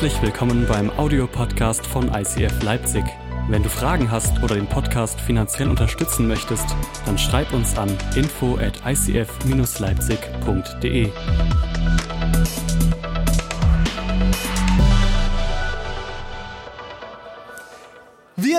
Herzlich willkommen beim Audiopodcast von ICF Leipzig. Wenn du Fragen hast oder den Podcast finanziell unterstützen möchtest, dann schreib uns an info at icf-leipzig.de.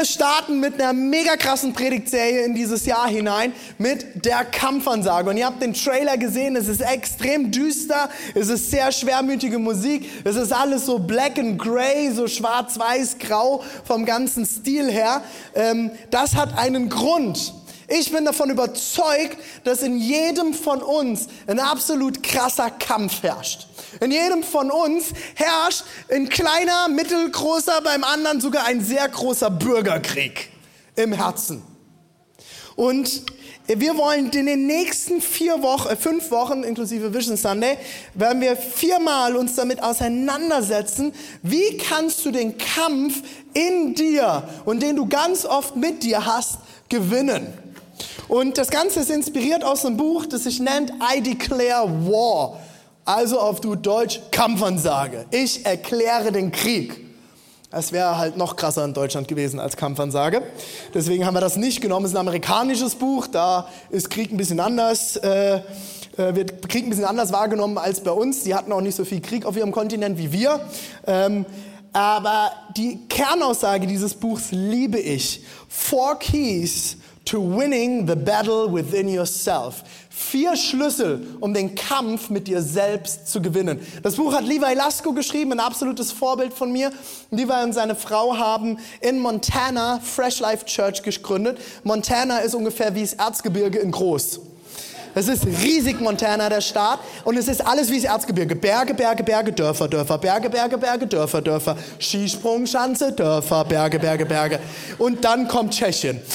Wir starten mit einer mega krassen Predigtserie in dieses Jahr hinein mit der Kampfansage. Und ihr habt den Trailer gesehen, es ist extrem düster, es ist sehr schwermütige Musik, es ist alles so black and gray, so schwarz-weiß, grau vom ganzen Stil her. Ähm, das hat einen Grund. Ich bin davon überzeugt, dass in jedem von uns ein absolut krasser Kampf herrscht. In jedem von uns herrscht ein kleiner, mittelgroßer, beim anderen sogar ein sehr großer Bürgerkrieg im Herzen. Und wir wollen in den nächsten vier Wochen, äh, fünf Wochen inklusive Vision Sunday, werden wir viermal uns damit auseinandersetzen, wie kannst du den Kampf in dir und den du ganz oft mit dir hast, gewinnen. Und das Ganze ist inspiriert aus einem Buch, das sich nennt I Declare War. Also auf du Deutsch Kampfansage. Ich erkläre den Krieg. Das wäre halt noch krasser in Deutschland gewesen als Kampfansage. Deswegen haben wir das nicht genommen. Es ist ein amerikanisches Buch. Da ist Krieg ein bisschen anders. Äh, äh, wird Krieg ein bisschen anders wahrgenommen als bei uns. Die hatten auch nicht so viel Krieg auf ihrem Kontinent wie wir. Ähm, aber die Kernaussage dieses Buchs liebe ich. Four Keys to winning the battle within yourself. Vier Schlüssel, um den Kampf mit dir selbst zu gewinnen. Das Buch hat Levi Lasko geschrieben, ein absolutes Vorbild von mir. Levi und seine Frau haben in Montana Fresh Life Church gegründet. Montana ist ungefähr wie das Erzgebirge in groß. Es ist riesig Montana, der Staat. Und es ist alles wie das Erzgebirge. Berge, Berge, Berge, Dörfer, Dörfer. Berge, Berge, Berge, Dörfer, Dörfer. Skisprung, Schanze, Dörfer, Berge, Berge, Berge. Und dann kommt Tschechien.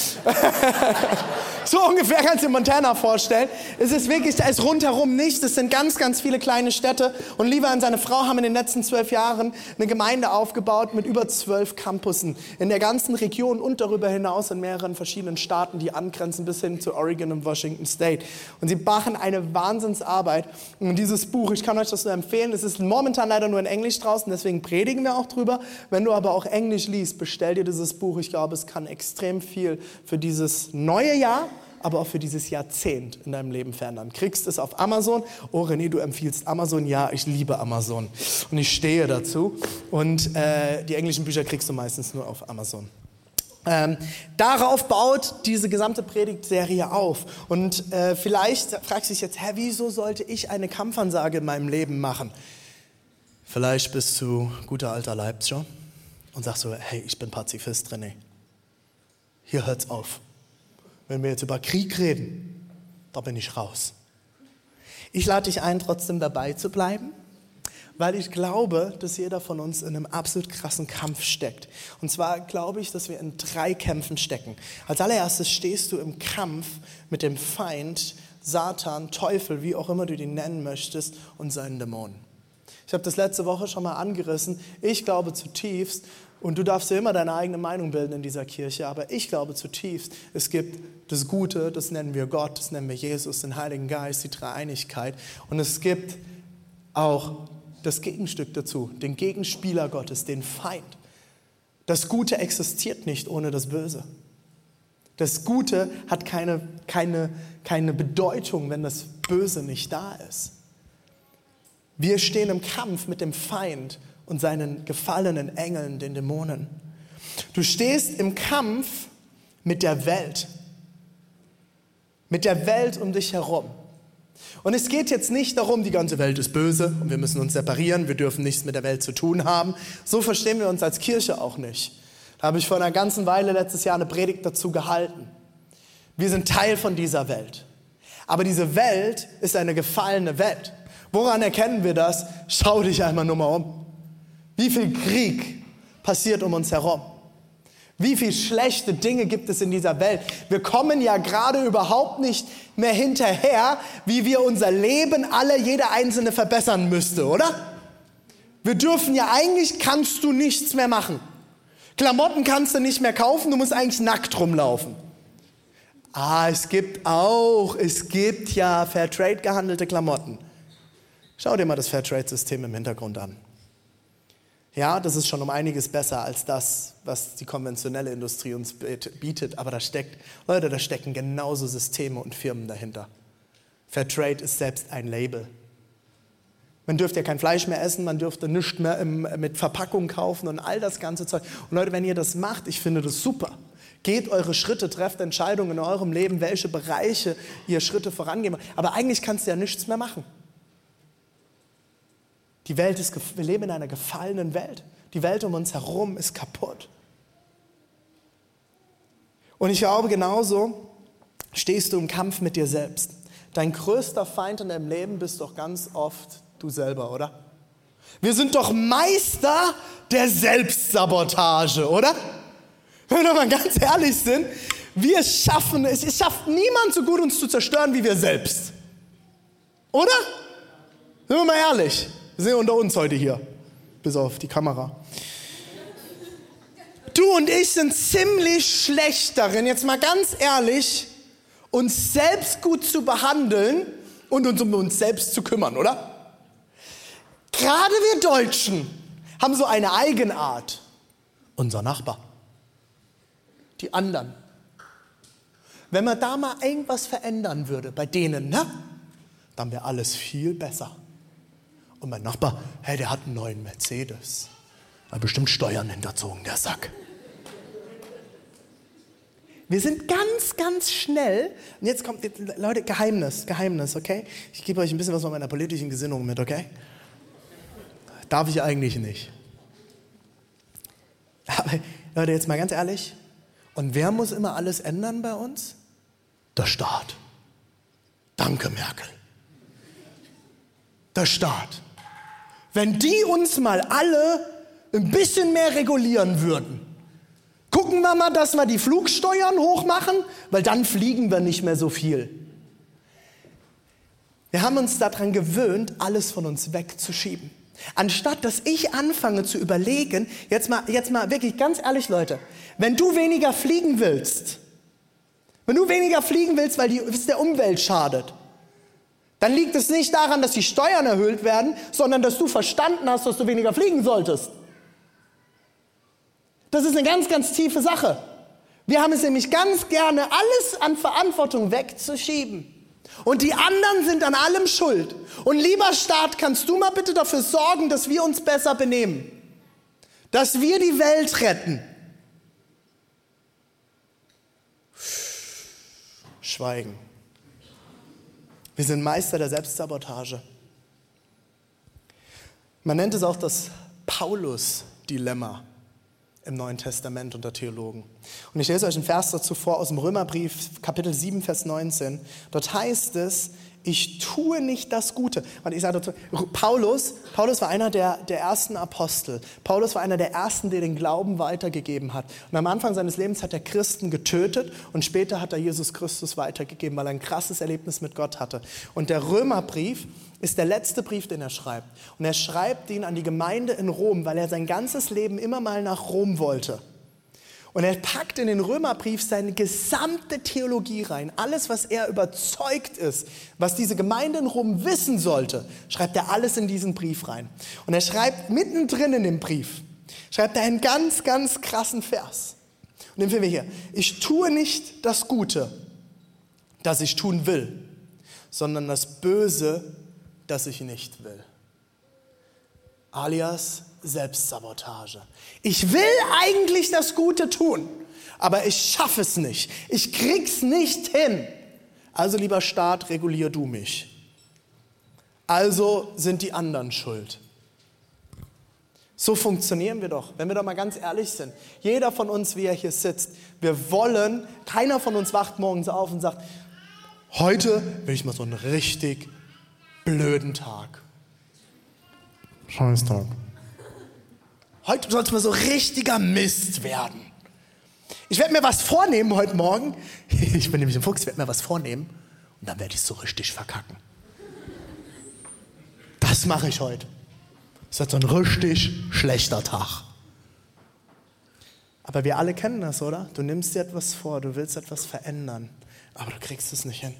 So ungefähr kannst du dir Montana vorstellen. Es ist wirklich, da ist rundherum nichts. Es sind ganz, ganz viele kleine Städte. Und Levi und seine Frau haben in den letzten zwölf Jahren eine Gemeinde aufgebaut mit über zwölf Campussen in der ganzen Region und darüber hinaus in mehreren verschiedenen Staaten, die angrenzen bis hin zu Oregon und Washington State. Und sie machen eine Wahnsinnsarbeit. Und dieses Buch, ich kann euch das nur empfehlen, es ist momentan leider nur in Englisch draußen, deswegen predigen wir auch drüber. Wenn du aber auch Englisch liest, bestell dir dieses Buch. Ich glaube, es kann extrem viel für dieses neue Jahr aber auch für dieses Jahrzehnt in deinem Leben verändern. Kriegst es auf Amazon. Oh René, du empfiehlst Amazon. Ja, ich liebe Amazon und ich stehe dazu. Und äh, die englischen Bücher kriegst du meistens nur auf Amazon. Ähm, darauf baut diese gesamte Predigtserie auf. Und äh, vielleicht fragst du dich jetzt, hä, wieso sollte ich eine Kampfansage in meinem Leben machen? Vielleicht bist du guter alter Leipziger und sagst so, hey, ich bin Pazifist, René. Hier hört's auf. Wenn wir jetzt über Krieg reden, da bin ich raus. Ich lade dich ein, trotzdem dabei zu bleiben, weil ich glaube, dass jeder von uns in einem absolut krassen Kampf steckt. Und zwar glaube ich, dass wir in drei Kämpfen stecken. Als allererstes stehst du im Kampf mit dem Feind, Satan, Teufel, wie auch immer du den nennen möchtest, und seinen Dämonen. Ich habe das letzte Woche schon mal angerissen. Ich glaube zutiefst, und du darfst dir immer deine eigene Meinung bilden in dieser Kirche, aber ich glaube zutiefst, es gibt das Gute, das nennen wir Gott, das nennen wir Jesus, den Heiligen Geist, die Dreieinigkeit. Und es gibt auch das Gegenstück dazu, den Gegenspieler Gottes, den Feind. Das Gute existiert nicht ohne das Böse. Das Gute hat keine, keine, keine Bedeutung, wenn das Böse nicht da ist. Wir stehen im Kampf mit dem Feind und seinen gefallenen Engeln, den Dämonen. Du stehst im Kampf mit der Welt, mit der Welt um dich herum. Und es geht jetzt nicht darum, die ganze Welt ist böse und wir müssen uns separieren, wir dürfen nichts mit der Welt zu tun haben. So verstehen wir uns als Kirche auch nicht. Da habe ich vor einer ganzen Weile letztes Jahr eine Predigt dazu gehalten. Wir sind Teil von dieser Welt. Aber diese Welt ist eine gefallene Welt. Woran erkennen wir das? Schau dich einmal nur mal um. Wie viel Krieg passiert um uns herum? Wie viel schlechte Dinge gibt es in dieser Welt? Wir kommen ja gerade überhaupt nicht mehr hinterher, wie wir unser Leben alle, jeder Einzelne verbessern müsste, oder? Wir dürfen ja eigentlich, kannst du nichts mehr machen. Klamotten kannst du nicht mehr kaufen, du musst eigentlich nackt rumlaufen. Ah, es gibt auch, es gibt ja Fairtrade gehandelte Klamotten. Schau dir mal das Fairtrade-System im Hintergrund an. Ja, das ist schon um einiges besser als das, was die konventionelle Industrie uns bietet. Aber da steckt, Leute, da stecken genauso Systeme und Firmen dahinter. Fairtrade ist selbst ein Label. Man dürfte ja kein Fleisch mehr essen, man dürfte nichts mehr mit Verpackung kaufen und all das ganze Zeug. Und Leute, wenn ihr das macht, ich finde das super. Geht eure Schritte, trefft Entscheidungen in eurem Leben, welche Bereiche ihr Schritte vorangehen. Aber eigentlich kannst du ja nichts mehr machen. Die Welt ist, wir leben in einer gefallenen Welt. Die Welt um uns herum ist kaputt. Und ich glaube, genauso stehst du im Kampf mit dir selbst. Dein größter Feind in deinem Leben bist doch ganz oft du selber, oder? Wir sind doch Meister der Selbstsabotage, oder? Wenn wir mal ganz ehrlich sind, wir schaffen es, es schafft niemand so gut, uns zu zerstören wie wir selbst. Oder? Sind wir mal ehrlich. Wir sind unter uns heute hier, bis auf die Kamera. Du und ich sind ziemlich schlecht darin, jetzt mal ganz ehrlich, uns selbst gut zu behandeln und uns um uns selbst zu kümmern, oder? Gerade wir Deutschen haben so eine Eigenart. Unser Nachbar. Die anderen. Wenn man da mal irgendwas verändern würde bei denen, ne? Dann wäre alles viel besser. Und mein Nachbar, hey, der hat einen neuen Mercedes. Hat bestimmt Steuern hinterzogen, der Sack. Wir sind ganz, ganz schnell, und jetzt kommt, Leute, Geheimnis, Geheimnis, okay? Ich gebe euch ein bisschen was von meiner politischen Gesinnung mit, okay? Darf ich eigentlich nicht. Aber, Leute, jetzt mal ganz ehrlich, und wer muss immer alles ändern bei uns? Der Staat. Danke, Merkel. Der Staat. Wenn die uns mal alle ein bisschen mehr regulieren würden, gucken wir mal, dass wir die Flugsteuern hochmachen, weil dann fliegen wir nicht mehr so viel. Wir haben uns daran gewöhnt, alles von uns wegzuschieben. Anstatt dass ich anfange zu überlegen, jetzt mal, jetzt mal wirklich ganz ehrlich Leute, wenn du weniger fliegen willst, wenn du weniger fliegen willst, weil es der Umwelt schadet, dann liegt es nicht daran, dass die Steuern erhöht werden, sondern dass du verstanden hast, dass du weniger fliegen solltest. Das ist eine ganz, ganz tiefe Sache. Wir haben es nämlich ganz gerne, alles an Verantwortung wegzuschieben. Und die anderen sind an allem schuld. Und lieber Staat, kannst du mal bitte dafür sorgen, dass wir uns besser benehmen? Dass wir die Welt retten? Schweigen. Wir sind Meister der Selbstsabotage. Man nennt es auch das Paulus-Dilemma im Neuen Testament unter Theologen. Und ich lese euch einen Vers dazu vor aus dem Römerbrief, Kapitel 7, Vers 19. Dort heißt es, ich tue nicht das Gute. Und ich sage dazu, Paulus, Paulus war einer der, der ersten Apostel. Paulus war einer der ersten, der den Glauben weitergegeben hat. Und am Anfang seines Lebens hat er Christen getötet und später hat er Jesus Christus weitergegeben, weil er ein krasses Erlebnis mit Gott hatte. Und der Römerbrief ist der letzte Brief, den er schreibt. Und er schreibt ihn an die Gemeinde in Rom, weil er sein ganzes Leben immer mal nach Rom wollte. Und er packt in den Römerbrief seine gesamte Theologie rein. Alles, was er überzeugt ist, was diese Gemeinde in Rom wissen sollte, schreibt er alles in diesen Brief rein. Und er schreibt mittendrin in dem Brief, schreibt er einen ganz, ganz krassen Vers. Und den finden wir hier. Ich tue nicht das Gute, das ich tun will, sondern das Böse, das ich nicht will. Alias Selbstsabotage. Ich will eigentlich das Gute tun, aber ich schaffe es nicht. Ich krieg's nicht hin. Also lieber Staat, regulier du mich. Also sind die anderen schuld. So funktionieren wir doch, wenn wir doch mal ganz ehrlich sind. Jeder von uns, wie er hier sitzt, wir wollen, keiner von uns wacht morgens auf und sagt, heute will ich mal so einen richtig blöden Tag. Scheiß Tag. Heute soll es mal so richtiger Mist werden. Ich werde mir was vornehmen heute Morgen. Ich bin nämlich ein Fuchs, ich werde mir was vornehmen und dann werde ich es so richtig verkacken. Das mache ich heute. Es wird so ein richtig schlechter Tag. Aber wir alle kennen das, oder? Du nimmst dir etwas vor, du willst etwas verändern, aber du kriegst es nicht hin.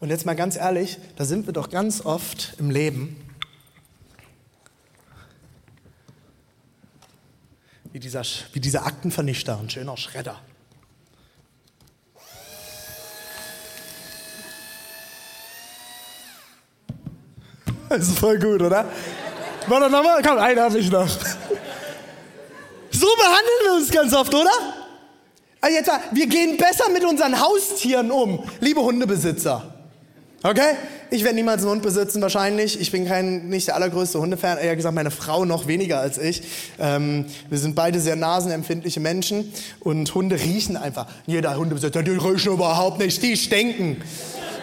Und jetzt mal ganz ehrlich, da sind wir doch ganz oft im Leben, wie dieser, wie dieser Aktenvernichter, ein schöner Schredder. Das ist voll gut, oder? Warte nochmal, komm, einen habe ich noch. So behandeln wir uns ganz oft, oder? Also jetzt, wir gehen besser mit unseren Haustieren um, liebe Hundebesitzer. Okay? Ich werde niemals einen Hund besitzen, wahrscheinlich. Ich bin kein, nicht der allergrößte Hundefan. Eher gesagt, meine Frau noch weniger als ich. Ähm, wir sind beide sehr nasenempfindliche Menschen und Hunde riechen einfach. Jeder Hundebesitzer, die riechen überhaupt nicht, die stinken.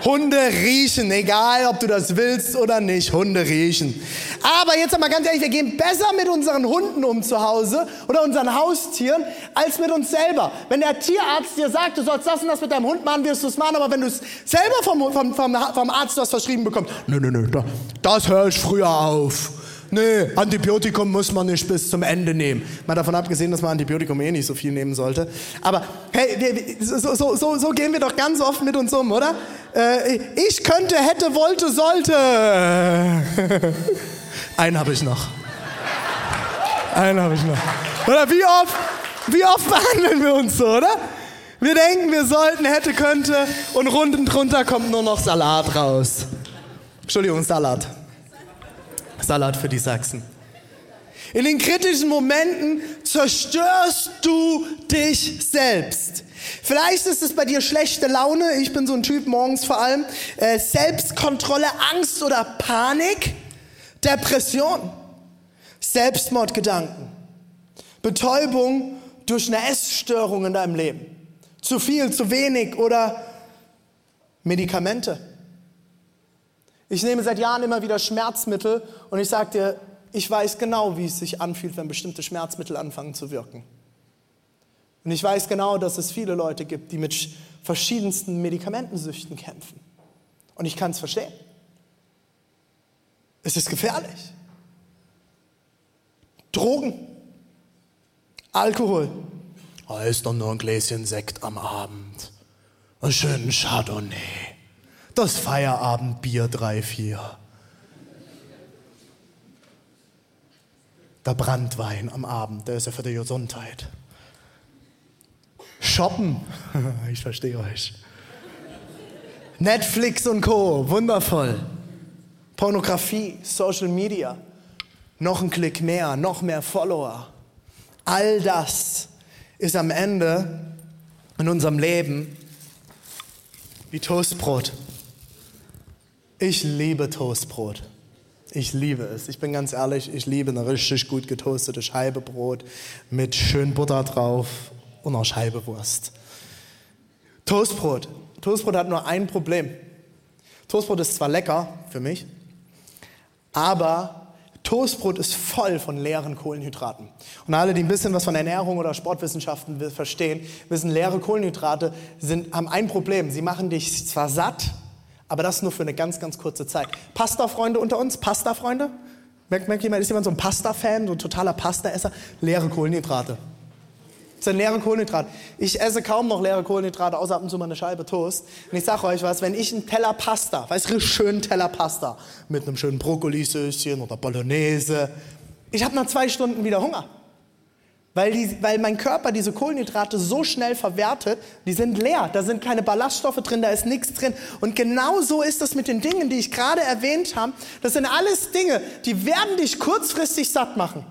Hunde riechen, egal ob du das willst oder nicht, Hunde riechen. Aber jetzt einmal ganz ehrlich, wir gehen besser mit unseren Hunden um zu Hause oder unseren Haustieren als mit uns selber. Wenn der Tierarzt dir sagt, du sollst das und das mit deinem Hund machen, wirst du es machen, aber wenn du es selber vom, vom, vom, vom Arzt was verschrieben bekommst, nö, nö, nö, das höre ich früher auf. Nee, Antibiotikum muss man nicht bis zum Ende nehmen. Mal davon abgesehen, dass man Antibiotikum eh nicht so viel nehmen sollte. Aber hey, so, so, so, so gehen wir doch ganz oft mit uns um, oder? Äh, ich könnte, hätte, wollte, sollte. Einen habe ich noch. Einen habe ich noch. Oder wie oft, wie oft behandeln wir uns so, oder? Wir denken, wir sollten, hätte, könnte und runden drunter kommt nur noch Salat raus. Entschuldigung, Salat. Salat für die Sachsen. In den kritischen Momenten zerstörst du dich selbst. Vielleicht ist es bei dir schlechte Laune, ich bin so ein Typ morgens vor allem, äh, Selbstkontrolle, Angst oder Panik, Depression, Selbstmordgedanken, Betäubung durch eine Essstörung in deinem Leben, zu viel, zu wenig oder Medikamente. Ich nehme seit Jahren immer wieder Schmerzmittel und ich sage dir, ich weiß genau, wie es sich anfühlt, wenn bestimmte Schmerzmittel anfangen zu wirken. Und ich weiß genau, dass es viele Leute gibt, die mit verschiedensten Medikamentensüchten kämpfen. Und ich kann es verstehen. Es ist gefährlich. Drogen, Alkohol. Oh, ist doch nur ein Gläschen Sekt am Abend. Einen schönen Chardonnay das Feierabendbier 3, 4. Der Brandwein am Abend, der ist ja für die Gesundheit. Shoppen, ich verstehe euch. Netflix und Co, wundervoll. Pornografie, Social Media, noch ein Klick mehr, noch mehr Follower. All das ist am Ende in unserem Leben wie Toastbrot. Ich liebe Toastbrot. Ich liebe es. Ich bin ganz ehrlich, ich liebe eine richtig gut getoastete Scheibe Brot mit schön Butter drauf und auch Scheibewurst. Toastbrot. Toastbrot hat nur ein Problem. Toastbrot ist zwar lecker für mich, aber Toastbrot ist voll von leeren Kohlenhydraten. Und alle, die ein bisschen was von Ernährung oder Sportwissenschaften verstehen, wissen, leere Kohlenhydrate sind, haben ein Problem. Sie machen dich zwar satt, aber das nur für eine ganz, ganz kurze Zeit. Pasta-Freunde unter uns? Pasta-Freunde? Merkt, merkt jemand, ist jemand so ein Pasta-Fan, so ein totaler Pasta-Esser? Leere Kohlenhydrate. Das sind leere Kohlenhydrate. Ich esse kaum noch leere Kohlenhydrate, außer ab und zu mal eine Scheibe Toast. Und ich sage euch was, wenn ich einen Teller Pasta, weißt du, schönen Teller Pasta mit einem schönen Brokkolisößchen oder Bolognese, ich habe nach zwei Stunden wieder Hunger weil, die, weil mein Körper diese Kohlenhydrate so schnell verwertet, die sind leer, da sind keine Ballaststoffe drin, da ist nichts drin. Und genau so ist das mit den Dingen, die ich gerade erwähnt habe. Das sind alles Dinge, die werden dich kurzfristig satt machen.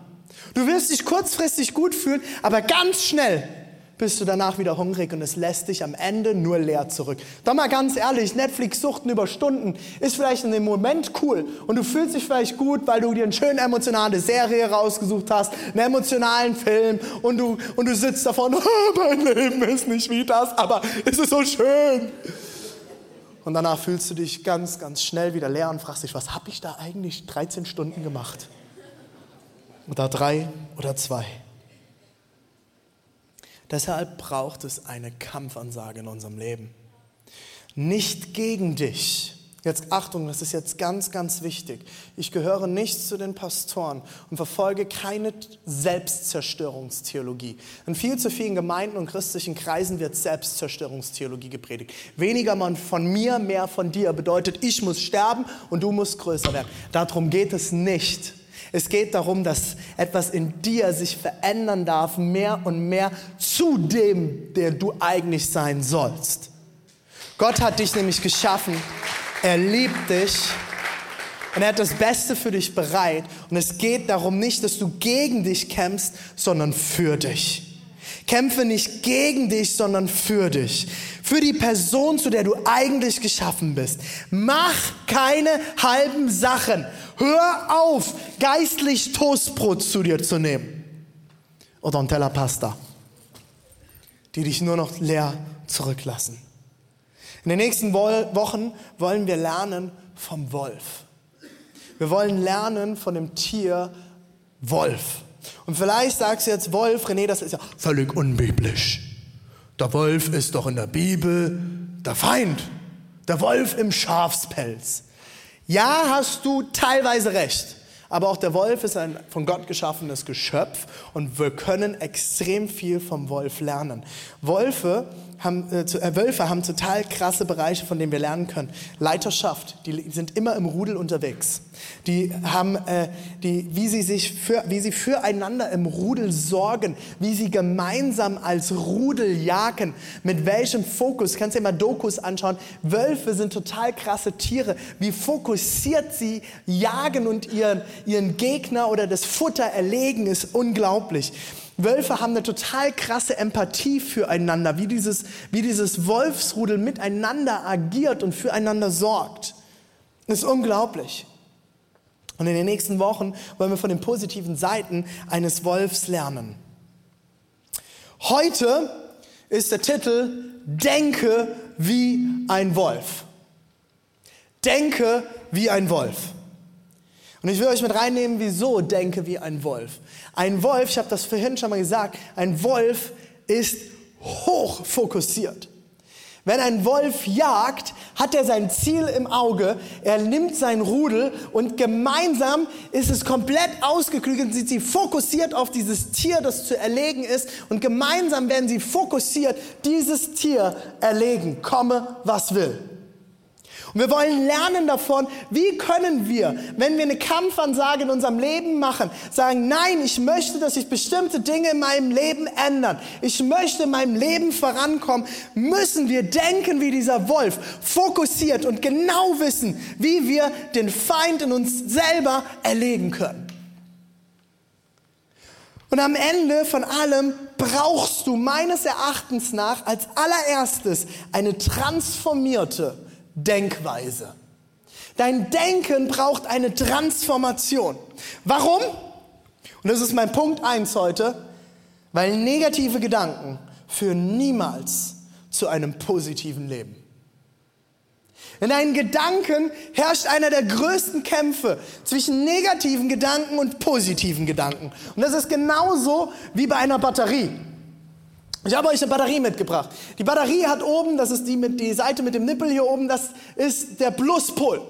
Du wirst dich kurzfristig gut fühlen, aber ganz schnell bist du danach wieder hungrig und es lässt dich am Ende nur leer zurück. Doch mal ganz ehrlich, Netflix-Suchten über Stunden ist vielleicht in dem Moment cool und du fühlst dich vielleicht gut, weil du dir eine schöne emotionale Serie rausgesucht hast, einen emotionalen Film und du, und du sitzt davon, oh, mein Leben ist nicht wie das, aber es ist so schön. Und danach fühlst du dich ganz, ganz schnell wieder leer und fragst dich, was habe ich da eigentlich 13 Stunden gemacht? Oder drei oder zwei? Deshalb braucht es eine Kampfansage in unserem Leben. Nicht gegen dich. Jetzt Achtung, das ist jetzt ganz, ganz wichtig. Ich gehöre nicht zu den Pastoren und verfolge keine Selbstzerstörungstheologie. In viel zu vielen Gemeinden und christlichen Kreisen wird Selbstzerstörungstheologie gepredigt. Weniger von mir, mehr von dir bedeutet, ich muss sterben und du musst größer werden. Darum geht es nicht. Es geht darum, dass etwas in dir sich verändern darf, mehr und mehr zu dem, der du eigentlich sein sollst. Gott hat dich nämlich geschaffen. Er liebt dich. Und er hat das Beste für dich bereit. Und es geht darum nicht, dass du gegen dich kämpfst, sondern für dich. Kämpfe nicht gegen dich, sondern für dich. Für die Person, zu der du eigentlich geschaffen bist. Mach keine halben Sachen. Hör auf, geistlich Toastbrot zu dir zu nehmen. Oder ein Teller Pasta. Die dich nur noch leer zurücklassen. In den nächsten Wochen wollen wir lernen vom Wolf. Wir wollen lernen von dem Tier Wolf. Und vielleicht sagst du jetzt, Wolf, René, das ist ja völlig unbiblisch. Der Wolf ist doch in der Bibel der Feind. Der Wolf im Schafspelz. Ja, hast du teilweise recht. Aber auch der Wolf ist ein von Gott geschaffenes Geschöpf und wir können extrem viel vom Wolf lernen. Wölfe haben, äh, äh, Wölfe haben total krasse Bereiche, von denen wir lernen können. Leiterschaft, die sind immer im Rudel unterwegs. Die haben, äh, die, wie sie sich für, wie sie füreinander im Rudel sorgen, wie sie gemeinsam als Rudel jagen, mit welchem Fokus. Kannst du dir mal Dokus anschauen. Wölfe sind total krasse Tiere. Wie fokussiert sie jagen und ihren, ihren Gegner oder das Futter erlegen, ist unglaublich. Wölfe haben eine total krasse Empathie füreinander, wie dieses, wie dieses Wolfsrudel miteinander agiert und füreinander sorgt. Das ist unglaublich. Und in den nächsten Wochen wollen wir von den positiven Seiten eines Wolfs lernen. Heute ist der Titel Denke wie ein Wolf. Denke wie ein Wolf. Und ich will euch mit reinnehmen, wieso denke wie ein Wolf. Ein Wolf, ich habe das vorhin schon mal gesagt, ein Wolf ist hoch fokussiert. Wenn ein Wolf jagt, hat er sein Ziel im Auge, er nimmt sein Rudel und gemeinsam ist es komplett ausgeklügelt, sind sie fokussiert auf dieses Tier, das zu erlegen ist und gemeinsam werden sie fokussiert, dieses Tier erlegen, komme was will. Wir wollen lernen davon, wie können wir, wenn wir eine Kampfansage in unserem Leben machen, sagen, nein, ich möchte, dass sich bestimmte Dinge in meinem Leben ändern. Ich möchte in meinem Leben vorankommen. Müssen wir denken wie dieser Wolf, fokussiert und genau wissen, wie wir den Feind in uns selber erlegen können. Und am Ende von allem brauchst du meines Erachtens nach als allererstes eine transformierte Denkweise. Dein Denken braucht eine Transformation. Warum? Und das ist mein Punkt eins heute, weil negative Gedanken führen niemals zu einem positiven Leben. In deinen Gedanken herrscht einer der größten Kämpfe zwischen negativen Gedanken und positiven Gedanken. Und das ist genauso wie bei einer Batterie. Ich habe euch eine Batterie mitgebracht. Die Batterie hat oben, das ist die, mit, die Seite mit dem Nippel hier oben, das ist der Pluspol.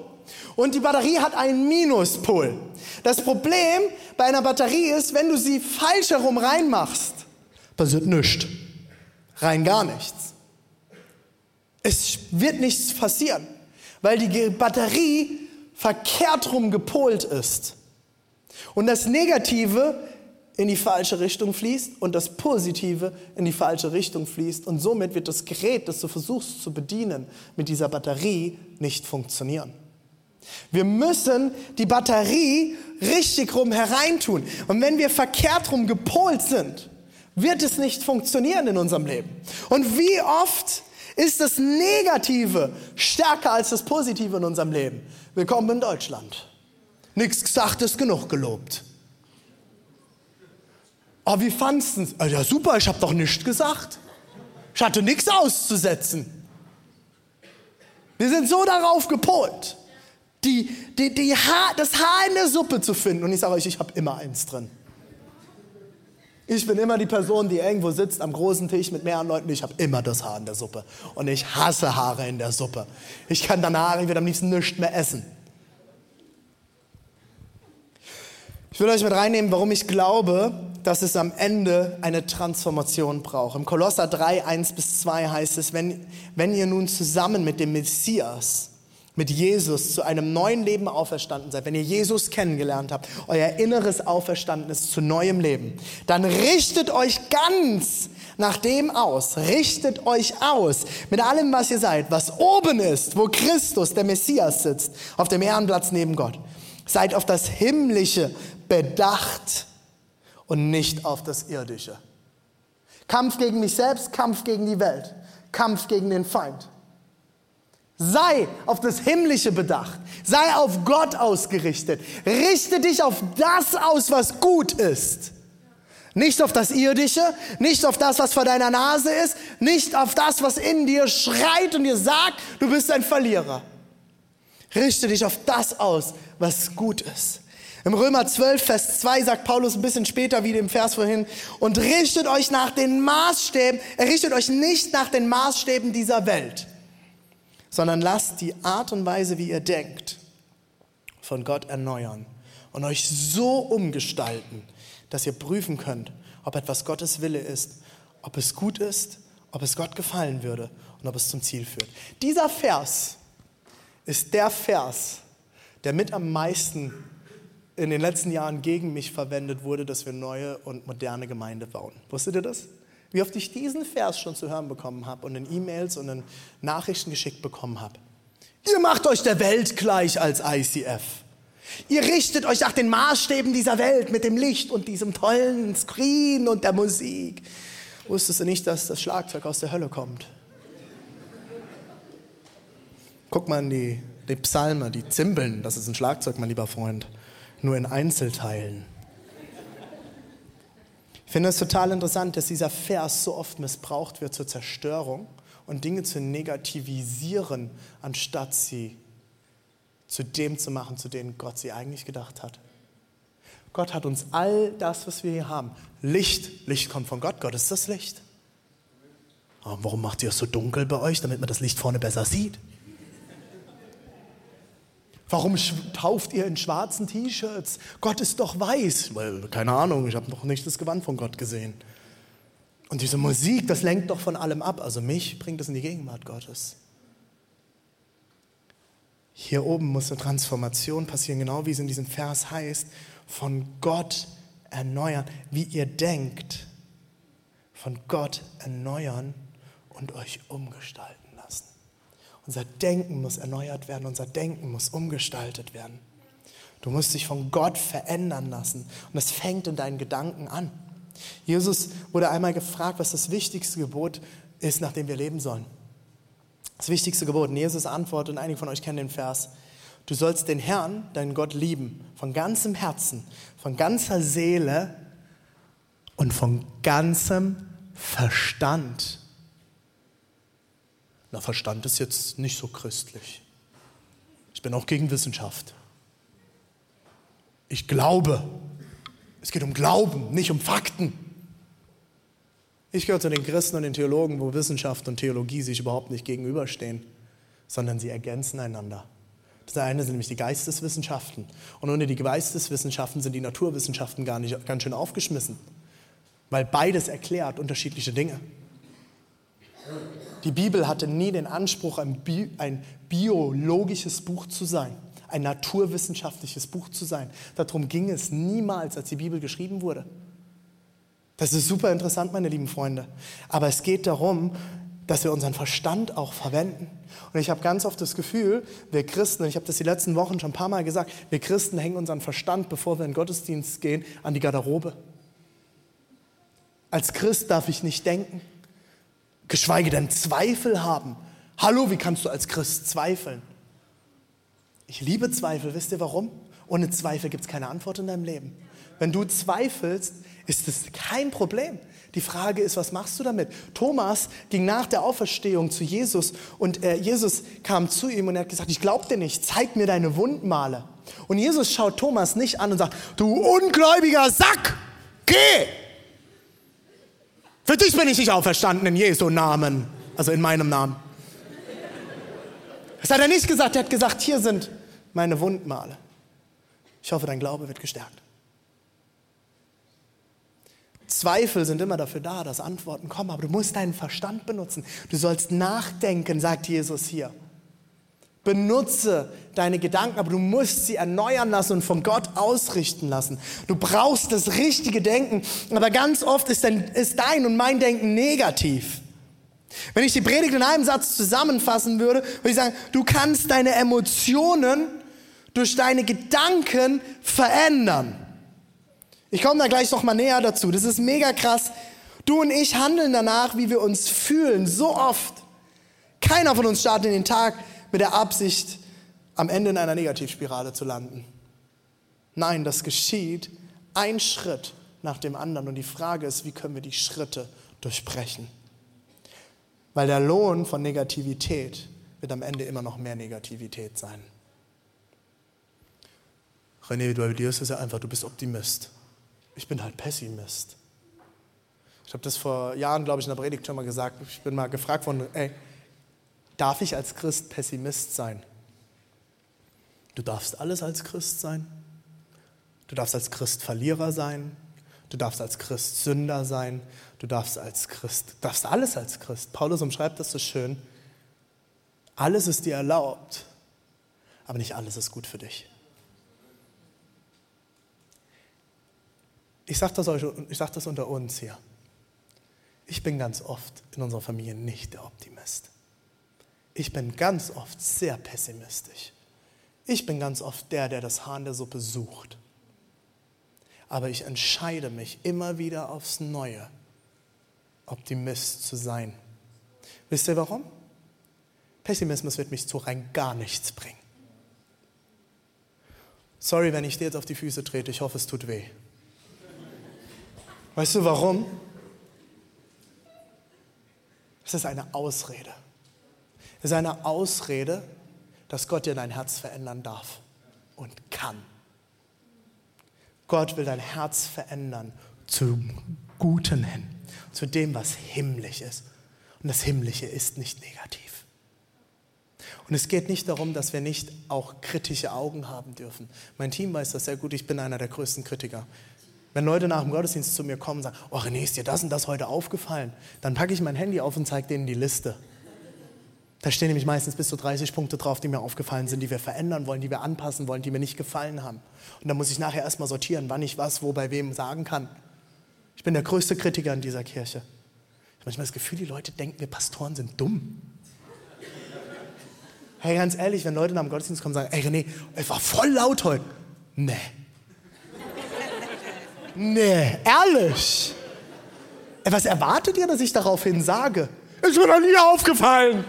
Und die Batterie hat einen Minuspol. Das Problem bei einer Batterie ist, wenn du sie falsch herum reinmachst, passiert nichts. Rein gar nichts. Es wird nichts passieren, weil die Batterie verkehrt rum gepolt ist. Und das Negative in die falsche Richtung fließt und das Positive in die falsche Richtung fließt. Und somit wird das Gerät, das du versuchst zu bedienen, mit dieser Batterie nicht funktionieren. Wir müssen die Batterie richtig rum hereintun. Und wenn wir verkehrt rum gepolt sind, wird es nicht funktionieren in unserem Leben. Und wie oft ist das Negative stärker als das Positive in unserem Leben? Willkommen in Deutschland. Nichts gesagt ist genug gelobt. Oh, wie fandest du es? Ja, super, ich habe doch nichts gesagt. Ich hatte nichts auszusetzen. Wir sind so darauf gepolt, die, die, die Haar, das Haar in der Suppe zu finden. Und ich sage euch, ich habe immer eins drin. Ich bin immer die Person, die irgendwo sitzt am großen Tisch mit mehreren Leuten. Ich habe immer das Haar in der Suppe. Und ich hasse Haare in der Suppe. Ich kann danach, ich werde am liebsten nichts mehr essen. Ich will euch mit reinnehmen, warum ich glaube, dass es am Ende eine Transformation braucht. Im Kolosser 3, 1 bis 2 heißt es, wenn, wenn ihr nun zusammen mit dem Messias mit Jesus zu einem neuen Leben auferstanden seid, wenn ihr Jesus kennengelernt habt, euer inneres Auferstandenes zu neuem Leben, dann richtet euch ganz nach dem aus, richtet euch aus mit allem, was ihr seid, was oben ist, wo Christus, der Messias, sitzt, auf dem Ehrenplatz neben Gott. Seid auf das Himmlische bedacht und nicht auf das Irdische. Kampf gegen mich selbst, Kampf gegen die Welt, Kampf gegen den Feind. Sei auf das Himmlische bedacht. Sei auf Gott ausgerichtet. Richte dich auf das aus, was gut ist. Nicht auf das Irdische, nicht auf das, was vor deiner Nase ist, nicht auf das, was in dir schreit und dir sagt, du bist ein Verlierer. Richte dich auf das aus, was gut ist. Im Römer 12, Vers 2 sagt Paulus ein bisschen später wie im Vers vorhin, und richtet euch nach den Maßstäben, richtet euch nicht nach den Maßstäben dieser Welt sondern lasst die Art und Weise, wie ihr denkt, von Gott erneuern und euch so umgestalten, dass ihr prüfen könnt, ob etwas Gottes Wille ist, ob es gut ist, ob es Gott gefallen würde und ob es zum Ziel führt. Dieser Vers ist der Vers, der mit am meisten in den letzten Jahren gegen mich verwendet wurde, dass wir neue und moderne Gemeinde bauen. Wusstet ihr das? Wie oft ich diesen Vers schon zu hören bekommen habe und in E-Mails und in Nachrichten geschickt bekommen habe. Ihr macht euch der Welt gleich als ICF. Ihr richtet euch nach den Maßstäben dieser Welt mit dem Licht und diesem tollen Screen und der Musik. Wusstest du nicht, dass das Schlagzeug aus der Hölle kommt? Guck mal in die, die Psalme, die Zimbeln, das ist ein Schlagzeug, mein lieber Freund, nur in Einzelteilen. Ich finde es total interessant, dass dieser Vers so oft missbraucht wird zur Zerstörung und Dinge zu negativisieren, anstatt sie zu dem zu machen, zu dem Gott sie eigentlich gedacht hat. Gott hat uns all das, was wir hier haben. Licht, Licht kommt von Gott, Gott ist das Licht. Aber warum macht ihr es so dunkel bei euch, damit man das Licht vorne besser sieht? Warum tauft ihr in schwarzen T-Shirts? Gott ist doch weiß. Weil, keine Ahnung, ich habe noch nicht das Gewand von Gott gesehen. Und diese Musik, das lenkt doch von allem ab. Also mich bringt es in die Gegenwart Gottes. Hier oben muss eine Transformation passieren, genau wie es in diesem Vers heißt, von Gott erneuern, wie ihr denkt, von Gott erneuern und euch umgestalten. Unser Denken muss erneuert werden, unser Denken muss umgestaltet werden. Du musst dich von Gott verändern lassen. Und das fängt in deinen Gedanken an. Jesus wurde einmal gefragt, was das wichtigste Gebot ist, nach dem wir leben sollen. Das wichtigste Gebot. Und Jesus antwortet, und einige von euch kennen den Vers, du sollst den Herrn, deinen Gott, lieben, von ganzem Herzen, von ganzer Seele und von ganzem Verstand. Na, Verstand ist jetzt nicht so christlich. Ich bin auch gegen Wissenschaft. Ich glaube. Es geht um Glauben, nicht um Fakten. Ich gehöre zu den Christen und den Theologen, wo Wissenschaft und Theologie sich überhaupt nicht gegenüberstehen, sondern sie ergänzen einander. Das eine sind nämlich die Geisteswissenschaften. Und ohne die Geisteswissenschaften sind die Naturwissenschaften gar nicht ganz schön aufgeschmissen. Weil beides erklärt unterschiedliche Dinge. Die Bibel hatte nie den Anspruch, ein, Bi ein biologisches Buch zu sein, ein naturwissenschaftliches Buch zu sein. Darum ging es niemals, als die Bibel geschrieben wurde. Das ist super interessant, meine lieben Freunde. Aber es geht darum, dass wir unseren Verstand auch verwenden. Und ich habe ganz oft das Gefühl, wir Christen, und ich habe das die letzten Wochen schon ein paar Mal gesagt, wir Christen hängen unseren Verstand, bevor wir in den Gottesdienst gehen, an die Garderobe. Als Christ darf ich nicht denken geschweige denn Zweifel haben. Hallo, wie kannst du als Christ zweifeln? Ich liebe Zweifel, wisst ihr warum? Ohne Zweifel gibt es keine Antwort in deinem Leben. Wenn du zweifelst, ist es kein Problem. Die Frage ist, was machst du damit? Thomas ging nach der Auferstehung zu Jesus und äh, Jesus kam zu ihm und er hat gesagt, ich glaube dir nicht, zeig mir deine Wundmale. Und Jesus schaut Thomas nicht an und sagt, du ungläubiger Sack, geh! Für dich bin ich nicht auferstanden in Jesu Namen, also in meinem Namen. Das hat er nicht gesagt, er hat gesagt, hier sind meine Wundmale. Ich hoffe, dein Glaube wird gestärkt. Zweifel sind immer dafür da, dass Antworten kommen, aber du musst deinen Verstand benutzen. Du sollst nachdenken, sagt Jesus hier. Benutze deine Gedanken, aber du musst sie erneuern lassen und von Gott ausrichten lassen. Du brauchst das richtige Denken, aber ganz oft ist dein, ist dein und mein Denken negativ. Wenn ich die Predigt in einem Satz zusammenfassen würde, würde ich sagen, du kannst deine Emotionen durch deine Gedanken verändern. Ich komme da gleich noch mal näher dazu. Das ist mega krass. Du und ich handeln danach, wie wir uns fühlen, so oft. Keiner von uns startet in den Tag mit der Absicht, am Ende in einer Negativspirale zu landen. Nein, das geschieht ein Schritt nach dem anderen. Und die Frage ist, wie können wir die Schritte durchbrechen? Weil der Lohn von Negativität wird am Ende immer noch mehr Negativität sein. René, du ist es ja einfach, du bist Optimist. Ich bin halt Pessimist. Ich habe das vor Jahren, glaube ich, in der Predigt schon mal gesagt. Ich bin mal gefragt worden, ey, darf ich als Christ Pessimist sein? Du darfst alles als Christ sein. Du darfst als Christ Verlierer sein. Du darfst als Christ Sünder sein. Du darfst als Christ, darfst alles als Christ. Paulus umschreibt das so schön. Alles ist dir erlaubt, aber nicht alles ist gut für dich. Ich sage das, sag das unter uns hier. Ich bin ganz oft in unserer Familie nicht der Optimist. Ich bin ganz oft sehr pessimistisch. Ich bin ganz oft der, der das Haar in der Suppe sucht. Aber ich entscheide mich immer wieder aufs Neue, Optimist zu sein. Wisst ihr warum? Pessimismus wird mich zu rein gar nichts bringen. Sorry, wenn ich dir jetzt auf die Füße trete, ich hoffe, es tut weh. Weißt du warum? Es ist eine Ausrede. Ist eine Ausrede, dass Gott dir dein Herz verändern darf und kann. Gott will dein Herz verändern zum Guten hin, zu dem, was himmlisch ist. Und das Himmlische ist nicht negativ. Und es geht nicht darum, dass wir nicht auch kritische Augen haben dürfen. Mein Team weiß das sehr gut, ich bin einer der größten Kritiker. Wenn Leute nach dem Gottesdienst zu mir kommen und sagen, oh René, ist dir das und das heute aufgefallen? Dann packe ich mein Handy auf und zeige denen die Liste. Da stehen nämlich meistens bis zu 30 Punkte drauf, die mir aufgefallen sind, die wir verändern wollen, die wir anpassen wollen, die mir nicht gefallen haben. Und dann muss ich nachher erstmal sortieren, wann ich was, wo, bei wem sagen kann. Ich bin der größte Kritiker in dieser Kirche. Ich habe manchmal das Gefühl, die Leute denken, wir Pastoren sind dumm. Hey, ganz ehrlich, wenn Leute nach dem Gottesdienst kommen und sagen, ey René, es war voll laut heute. Nee, Nee, ehrlich. Was erwartet ihr, dass ich daraufhin sage? Ist mir noch nie aufgefallen.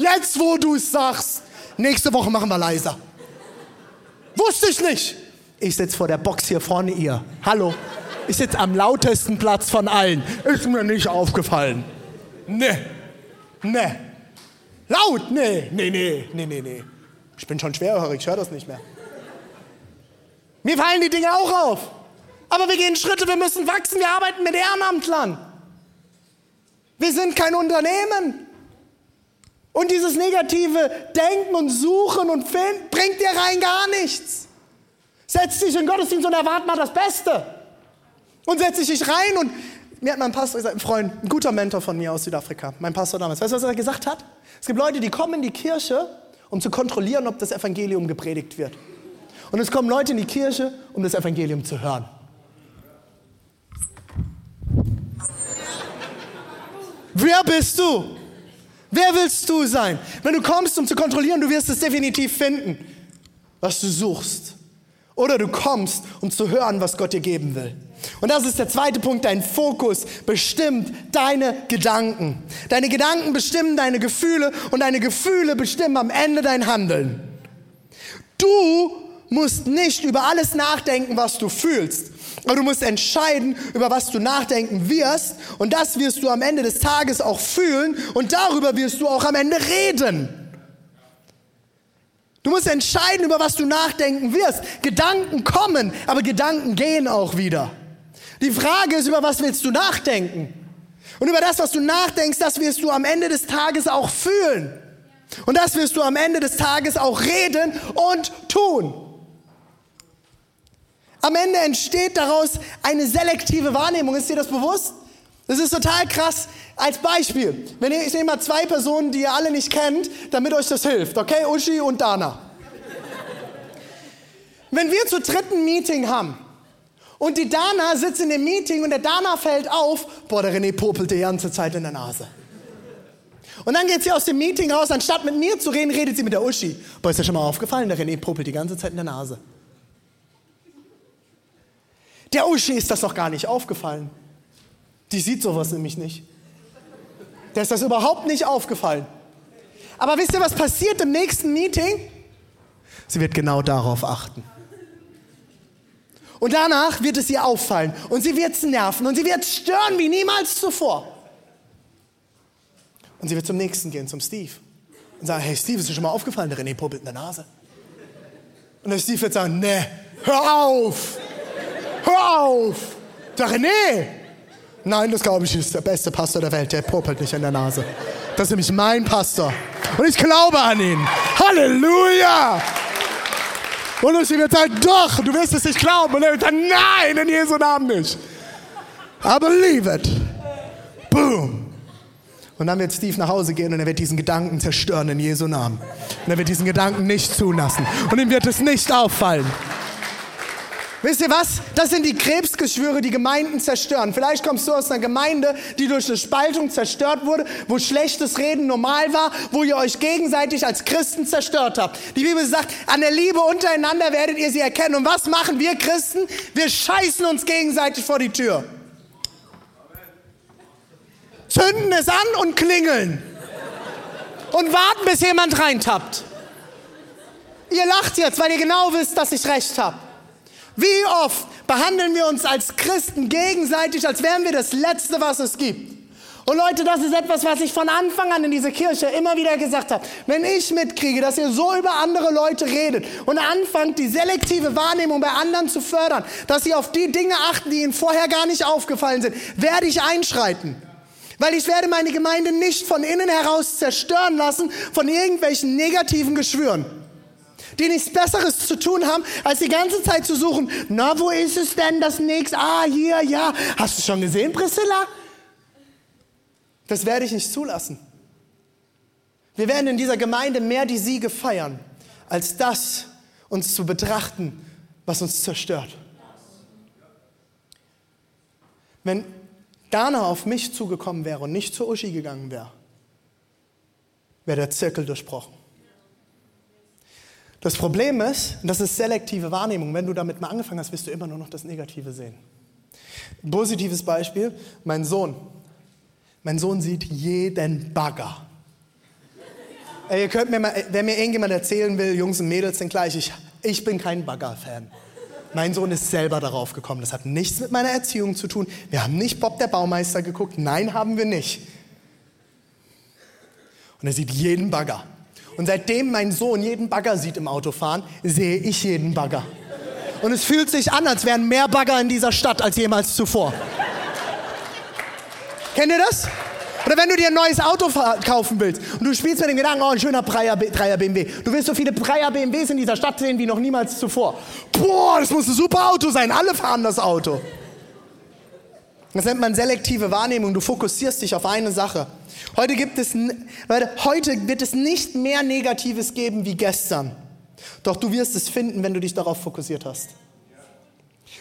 Jetzt, wo du es sagst. Nächste Woche machen wir leiser. Wusste ich nicht. Ich sitze vor der Box hier vorne, ihr. Hallo. Ich sitze am lautesten Platz von allen. Ist mir nicht aufgefallen. Nee. Nee. Laut? Nee. Nee, nee, nee, nee, nee. Ich bin schon schwerhörig, ich höre das nicht mehr. Mir fallen die Dinge auch auf. Aber wir gehen Schritte, wir müssen wachsen, wir arbeiten mit Ehrenamtlern. Wir sind kein Unternehmen. Und dieses negative Denken und Suchen und Finden bringt dir rein gar nichts. Setz dich in Gottesdienst und erwarte mal das Beste. Und setz dich rein und mir hat mein Pastor gesagt, ein Freund, ein guter Mentor von mir aus Südafrika, mein Pastor damals. Weißt du, was er gesagt hat? Es gibt Leute, die kommen in die Kirche, um zu kontrollieren, ob das Evangelium gepredigt wird. Und es kommen Leute in die Kirche, um das Evangelium zu hören. Wer bist du? Wer willst du sein? Wenn du kommst, um zu kontrollieren, du wirst es definitiv finden, was du suchst. Oder du kommst, um zu hören, was Gott dir geben will. Und das ist der zweite Punkt, dein Fokus bestimmt deine Gedanken. Deine Gedanken bestimmen deine Gefühle und deine Gefühle bestimmen am Ende dein Handeln. Du musst nicht über alles nachdenken, was du fühlst. Aber du musst entscheiden, über was du nachdenken wirst. Und das wirst du am Ende des Tages auch fühlen. Und darüber wirst du auch am Ende reden. Du musst entscheiden, über was du nachdenken wirst. Gedanken kommen, aber Gedanken gehen auch wieder. Die Frage ist, über was willst du nachdenken? Und über das, was du nachdenkst, das wirst du am Ende des Tages auch fühlen. Und das wirst du am Ende des Tages auch reden und tun. Am Ende entsteht daraus eine selektive Wahrnehmung. Ist dir das bewusst? Das ist total krass. Als Beispiel, wenn ihr, ich nehme mal zwei Personen, die ihr alle nicht kennt, damit euch das hilft, okay? Uschi und Dana. Wenn wir zu dritten Meeting haben und die Dana sitzt in dem Meeting und der Dana fällt auf, boah, der René popelt die ganze Zeit in der Nase. Und dann geht sie aus dem Meeting raus, anstatt mit mir zu reden, redet sie mit der Uschi. Boah, ist dir schon mal aufgefallen, der René popelt die ganze Zeit in der Nase. Der Uschi ist das doch gar nicht aufgefallen. Die sieht sowas nämlich nicht. Der ist das überhaupt nicht aufgefallen. Aber wisst ihr, was passiert im nächsten Meeting? Sie wird genau darauf achten. Und danach wird es ihr auffallen und sie wird es nerven und sie wird es stören wie niemals zuvor. Und sie wird zum nächsten gehen, zum Steve. Und sagen, hey Steve, ist dir schon mal aufgefallen, der René puppelt in der Nase? Und der Steve wird sagen, nee, hör auf, hör auf, der René. Nein, das glaube ich ist der beste Pastor der Welt, der puppelt nicht in der Nase. Das ist nämlich mein Pastor. Und ich glaube an ihn. Halleluja! Und sie wird sagen, doch, du wirst es nicht glauben. Und er wird sagen, nein, in Jesu Namen nicht. I believe it. Boom. Und dann wird Steve nach Hause gehen und er wird diesen Gedanken zerstören in Jesu Namen. Und er wird diesen Gedanken nicht zulassen. Und ihm wird es nicht auffallen. Wisst ihr was? Das sind die Krebsgeschwüre, die Gemeinden zerstören. Vielleicht kommst du aus einer Gemeinde, die durch eine Spaltung zerstört wurde, wo schlechtes Reden normal war, wo ihr euch gegenseitig als Christen zerstört habt. Die Bibel sagt, an der Liebe untereinander werdet ihr sie erkennen. Und was machen wir Christen? Wir scheißen uns gegenseitig vor die Tür. Zünden es an und klingeln. Und warten, bis jemand reintappt. Ihr lacht jetzt, weil ihr genau wisst, dass ich recht habe. Wie oft behandeln wir uns als Christen gegenseitig, als wären wir das Letzte, was es gibt? Und Leute, das ist etwas, was ich von Anfang an in dieser Kirche immer wieder gesagt habe. Wenn ich mitkriege, dass ihr so über andere Leute redet und anfangt, die selektive Wahrnehmung bei anderen zu fördern, dass sie auf die Dinge achten, die ihnen vorher gar nicht aufgefallen sind, werde ich einschreiten. Weil ich werde meine Gemeinde nicht von innen heraus zerstören lassen von irgendwelchen negativen Geschwüren die nichts Besseres zu tun haben, als die ganze Zeit zu suchen, na, wo ist es denn das nächste? Ah, hier, ja. Hast du schon gesehen, Priscilla? Das werde ich nicht zulassen. Wir werden in dieser Gemeinde mehr die Siege feiern, als das uns zu betrachten, was uns zerstört. Wenn Dana auf mich zugekommen wäre und nicht zu Uschi gegangen wäre, wäre der Zirkel durchbrochen. Das Problem ist, das ist selektive Wahrnehmung. Wenn du damit mal angefangen hast, wirst du immer nur noch das Negative sehen. Ein positives Beispiel, mein Sohn. Mein Sohn sieht jeden Bagger. Ey, ihr könnt mir mal, wenn mir irgendjemand erzählen will, Jungs und Mädels sind gleich, ich, ich bin kein Bagger-Fan. Mein Sohn ist selber darauf gekommen. Das hat nichts mit meiner Erziehung zu tun. Wir haben nicht Bob der Baumeister geguckt. Nein, haben wir nicht. Und er sieht jeden Bagger. Und seitdem mein Sohn jeden Bagger sieht im Autofahren, sehe ich jeden Bagger. Und es fühlt sich an, als wären mehr Bagger in dieser Stadt als jemals zuvor. Kennt ihr das? Oder wenn du dir ein neues Auto kaufen willst und du spielst mit dem Gedanken, oh, ein schöner Dreier, BMW. Du wirst so viele Dreier BMWs in dieser Stadt sehen wie noch niemals zuvor. Boah, das muss ein super Auto sein. Alle fahren das Auto. Das nennt man selektive Wahrnehmung. Du fokussierst dich auf eine Sache. Heute gibt es, Leute, heute wird es nicht mehr Negatives geben wie gestern. Doch du wirst es finden, wenn du dich darauf fokussiert hast.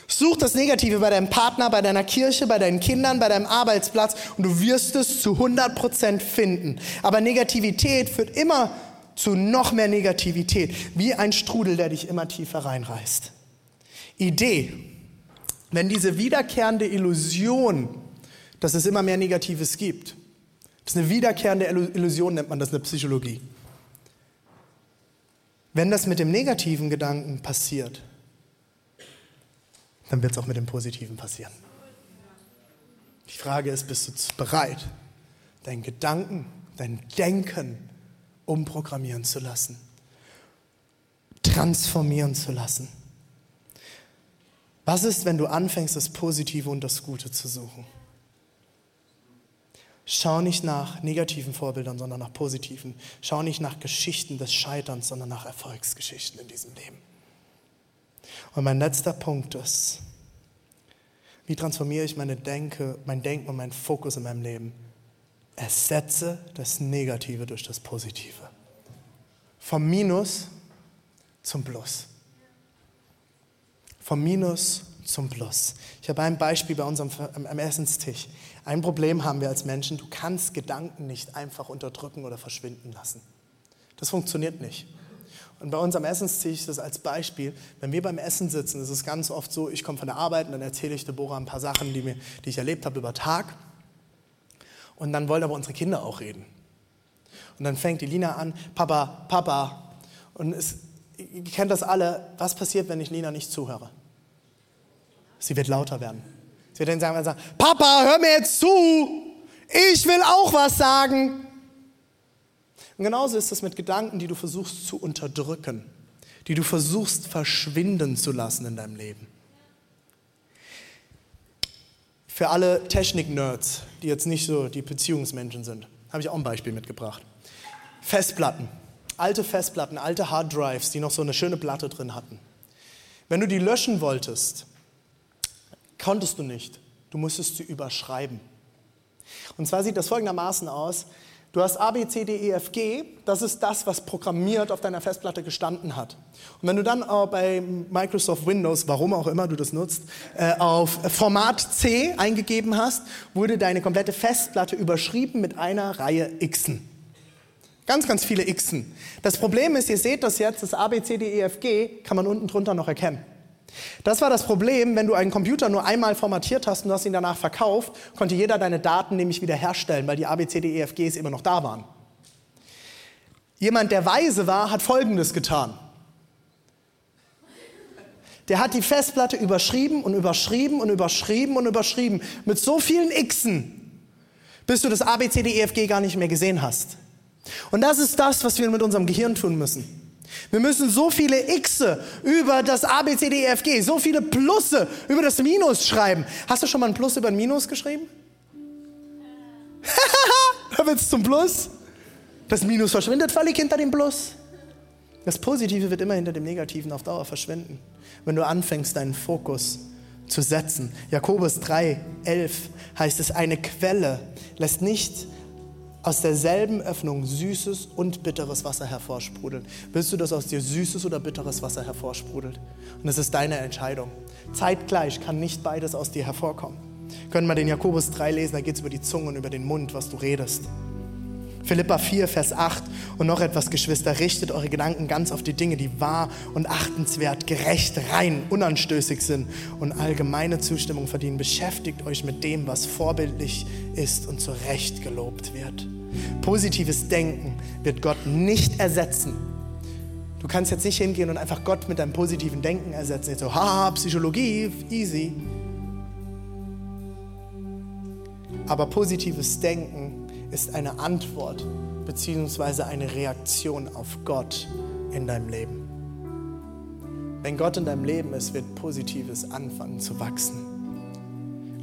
Such das Negative bei deinem Partner, bei deiner Kirche, bei deinen Kindern, bei deinem Arbeitsplatz und du wirst es zu 100% finden. Aber Negativität führt immer zu noch mehr Negativität, wie ein Strudel, der dich immer tiefer reinreißt. Idee, wenn diese wiederkehrende Illusion, dass es immer mehr Negatives gibt, das ist eine wiederkehrende Illusion, nennt man das in der Psychologie. Wenn das mit dem negativen Gedanken passiert, dann wird es auch mit dem positiven passieren. Die Frage ist, bist du bereit, deinen Gedanken, dein Denken umprogrammieren zu lassen, transformieren zu lassen? Was ist, wenn du anfängst, das Positive und das Gute zu suchen? Schau nicht nach negativen Vorbildern, sondern nach positiven. Schau nicht nach Geschichten des Scheiterns, sondern nach Erfolgsgeschichten in diesem Leben. Und mein letzter Punkt ist, wie transformiere ich meine Denke, mein Denken und meinen Fokus in meinem Leben? Ersetze das Negative durch das Positive. Vom Minus zum Plus. Vom Minus zum Plus. Ich habe ein Beispiel bei unserem am Essenstisch. Ein Problem haben wir als Menschen, du kannst Gedanken nicht einfach unterdrücken oder verschwinden lassen. Das funktioniert nicht. Und bei uns am Essenstisch das als Beispiel, wenn wir beim Essen sitzen, ist es ganz oft so, ich komme von der Arbeit und dann erzähle ich Deborah ein paar Sachen, die, mir, die ich erlebt habe über Tag. Und dann wollen aber unsere Kinder auch reden. Und dann fängt die Lina an, Papa, Papa. Und es, ihr kennt das alle, was passiert, wenn ich Lina nicht zuhöre? Sie wird lauter werden. Sie wird dann sagen, Papa, hör mir jetzt zu, ich will auch was sagen. Und genauso ist es mit Gedanken, die du versuchst zu unterdrücken, die du versuchst verschwinden zu lassen in deinem Leben. Für alle Technik-Nerds, die jetzt nicht so die Beziehungsmenschen sind, habe ich auch ein Beispiel mitgebracht. Festplatten. Alte Festplatten, alte Harddrives, die noch so eine schöne Platte drin hatten. Wenn du die löschen wolltest, konntest du nicht. Du musstest sie überschreiben. Und zwar sieht das folgendermaßen aus. Du hast A, B, C, D, E, F, G. Das ist das, was programmiert auf deiner Festplatte gestanden hat. Und wenn du dann bei Microsoft Windows, warum auch immer du das nutzt, äh, auf Format C eingegeben hast, wurde deine komplette Festplatte überschrieben mit einer Reihe Xen. Ganz, ganz viele Xen. Das Problem ist, ihr seht das jetzt, das A, B, C, D, E, F, G kann man unten drunter noch erkennen. Das war das Problem, wenn du einen Computer nur einmal formatiert hast und du hast ihn danach verkauft, konnte jeder deine Daten nämlich wieder herstellen, weil die ABCDEFGs immer noch da waren. Jemand, der weise war, hat Folgendes getan. Der hat die Festplatte überschrieben und überschrieben und überschrieben und überschrieben mit so vielen Xen, bis du das ABCDEFG gar nicht mehr gesehen hast. Und das ist das, was wir mit unserem Gehirn tun müssen. Wir müssen so viele Xe über das A, B, C, D, E, F, G, so viele Plusse über das Minus schreiben. Hast du schon mal ein Plus über ein Minus geschrieben? da wird es zum Plus. Das Minus verschwindet völlig hinter dem Plus. Das Positive wird immer hinter dem Negativen auf Dauer verschwinden, wenn du anfängst, deinen Fokus zu setzen. Jakobus 3, 11 heißt es, eine Quelle lässt nicht aus derselben Öffnung süßes und bitteres Wasser hervorsprudeln. Willst du, dass aus dir süßes oder bitteres Wasser hervorsprudelt? Und es ist deine Entscheidung. Zeitgleich kann nicht beides aus dir hervorkommen. Können wir den Jakobus 3 lesen, da geht es über die Zunge und über den Mund, was du redest. Philippa 4, Vers 8 und noch etwas, Geschwister, richtet eure Gedanken ganz auf die Dinge, die wahr und achtenswert, gerecht, rein, unanstößig sind und allgemeine Zustimmung verdienen. Beschäftigt euch mit dem, was vorbildlich ist und zu Recht gelobt wird. Positives Denken wird Gott nicht ersetzen. Du kannst jetzt nicht hingehen und einfach Gott mit deinem positiven Denken ersetzen. Jetzt so, haha, Psychologie, easy. Aber positives Denken ist eine Antwort bzw. eine Reaktion auf Gott in deinem Leben. Wenn Gott in deinem Leben ist, wird Positives anfangen zu wachsen.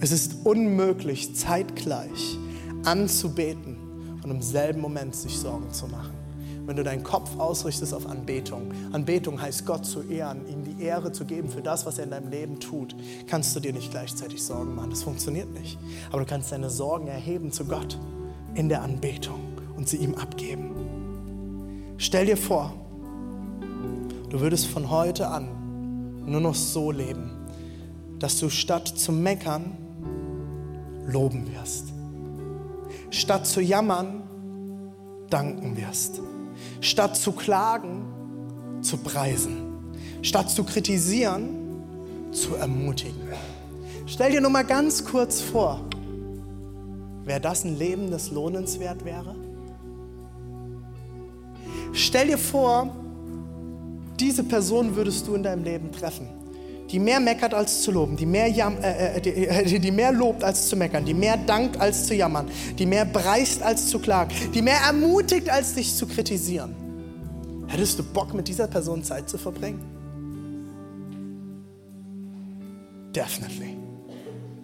Es ist unmöglich, zeitgleich anzubeten und im selben Moment sich Sorgen zu machen. Wenn du deinen Kopf ausrichtest auf Anbetung, Anbetung heißt Gott zu ehren, ihm die Ehre zu geben für das, was er in deinem Leben tut, kannst du dir nicht gleichzeitig Sorgen machen. Das funktioniert nicht. Aber du kannst deine Sorgen erheben zu Gott in der Anbetung und sie ihm abgeben. Stell dir vor, du würdest von heute an nur noch so leben, dass du statt zu meckern loben wirst. Statt zu jammern danken wirst. Statt zu klagen zu preisen. Statt zu kritisieren zu ermutigen. Stell dir nur mal ganz kurz vor, Wäre das ein Leben, das lohnenswert wäre? Stell dir vor, diese Person würdest du in deinem Leben treffen, die mehr meckert als zu loben, die mehr, jam, äh, äh die, äh, die mehr lobt als zu meckern, die mehr dankt als zu jammern, die mehr preist als zu klagen, die mehr ermutigt als dich zu kritisieren. Hättest du Bock, mit dieser Person Zeit zu verbringen? Definitely.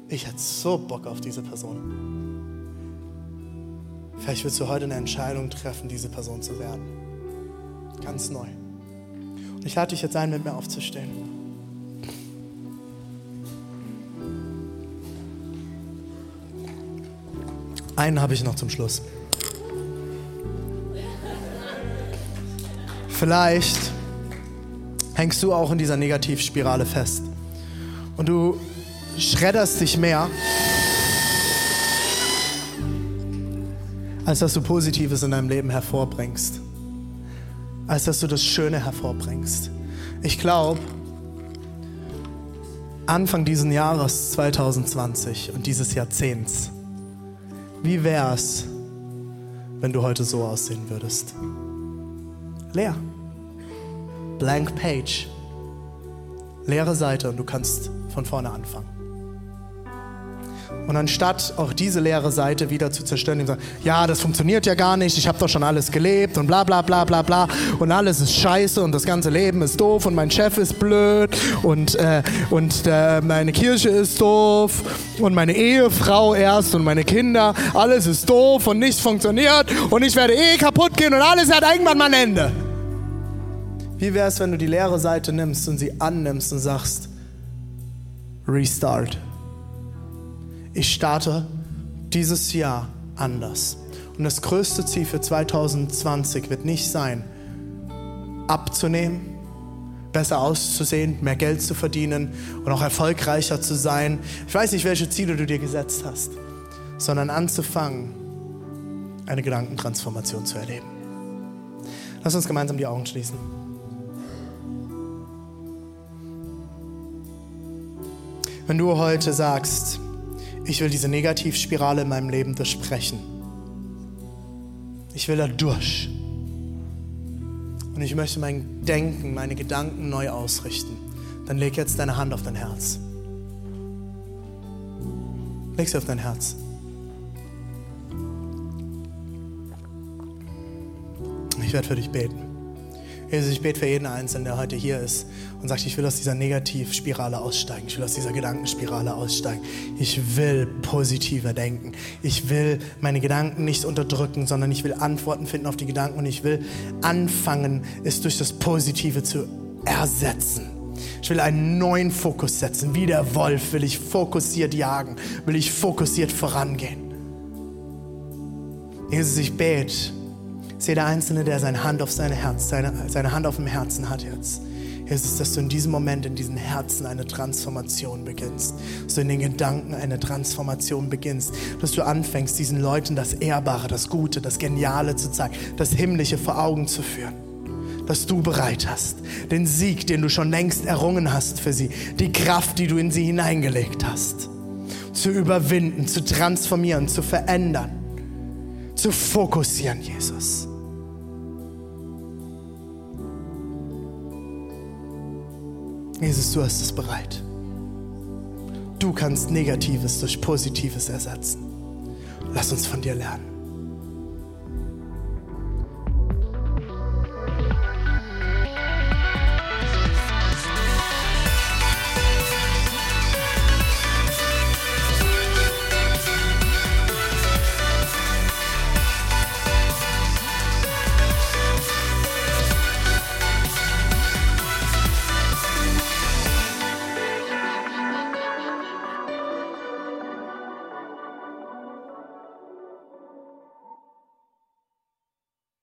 Ich hätte so Bock auf diese Person. Vielleicht willst du heute eine Entscheidung treffen, diese Person zu werden. Ganz neu. Und ich lade dich jetzt ein, mit mir aufzustehen. Einen habe ich noch zum Schluss. Vielleicht hängst du auch in dieser Negativspirale fest und du schredderst dich mehr, als dass du Positives in deinem Leben hervorbringst, als dass du das Schöne hervorbringst. Ich glaube, Anfang dieses Jahres 2020 und dieses Jahrzehnts, wie wäre es, wenn du heute so aussehen würdest? Leer. Blank Page. Leere Seite und du kannst von vorne anfangen. Und anstatt auch diese leere Seite wieder zu zerstören, und sagen, ja, das funktioniert ja gar nicht, ich habe doch schon alles gelebt und bla bla bla bla bla. Und alles ist scheiße und das ganze Leben ist doof und mein Chef ist blöd und, äh, und äh, meine Kirche ist doof und meine Ehefrau erst und meine Kinder, alles ist doof und nichts funktioniert und ich werde eh kaputt gehen und alles hat irgendwann mal ein Ende. Wie wäre es, wenn du die leere Seite nimmst und sie annimmst und sagst, Restart ich starte dieses Jahr anders. Und das größte Ziel für 2020 wird nicht sein, abzunehmen, besser auszusehen, mehr Geld zu verdienen und auch erfolgreicher zu sein. Ich weiß nicht, welche Ziele du dir gesetzt hast, sondern anzufangen, eine Gedankentransformation zu erleben. Lass uns gemeinsam die Augen schließen. Wenn du heute sagst, ich will diese Negativspirale in meinem Leben durchbrechen. Ich will da durch. Und ich möchte mein Denken, meine Gedanken neu ausrichten. Dann leg jetzt deine Hand auf dein Herz. Leg sie auf dein Herz. Ich werde für dich beten. Jesus, ich bete für jeden Einzelnen, der heute hier ist und sagt, ich will aus dieser Negativspirale aussteigen. Ich will aus dieser Gedankenspirale aussteigen. Ich will positiver denken. Ich will meine Gedanken nicht unterdrücken, sondern ich will Antworten finden auf die Gedanken und ich will anfangen, es durch das Positive zu ersetzen. Ich will einen neuen Fokus setzen. Wie der Wolf will ich fokussiert jagen, will ich fokussiert vorangehen. Jesus, ich bete ist jeder Einzelne, der seine Hand auf seine Herz, seine, seine Hand auf dem Herzen hat jetzt. Jesus, dass du in diesem Moment, in diesen Herzen eine Transformation beginnst. Dass du in den Gedanken eine Transformation beginnst. Dass du anfängst, diesen Leuten das Ehrbare, das Gute, das Geniale zu zeigen, das Himmlische vor Augen zu führen. Dass du bereit hast, den Sieg, den du schon längst errungen hast für sie, die Kraft, die du in sie hineingelegt hast, zu überwinden, zu transformieren, zu verändern, zu fokussieren, Jesus. Jesus, du hast es bereit. Du kannst Negatives durch Positives ersetzen. Lass uns von dir lernen.